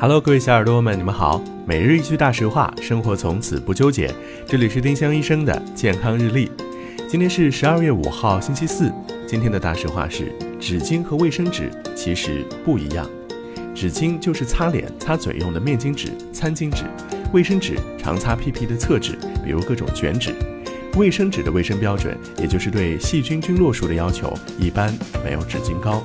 Hello，各位小耳朵们，你们好。每日一句大实话，生活从此不纠结。这里是丁香医生的健康日历。今天是十二月五号，星期四。今天的大实话是：纸巾和卫生纸其实不一样。纸巾就是擦脸、擦嘴用的面巾纸、餐巾纸；卫生纸常擦屁屁的厕纸，比如各种卷纸。卫生纸的卫生标准，也就是对细菌菌落数的要求，一般没有纸巾高。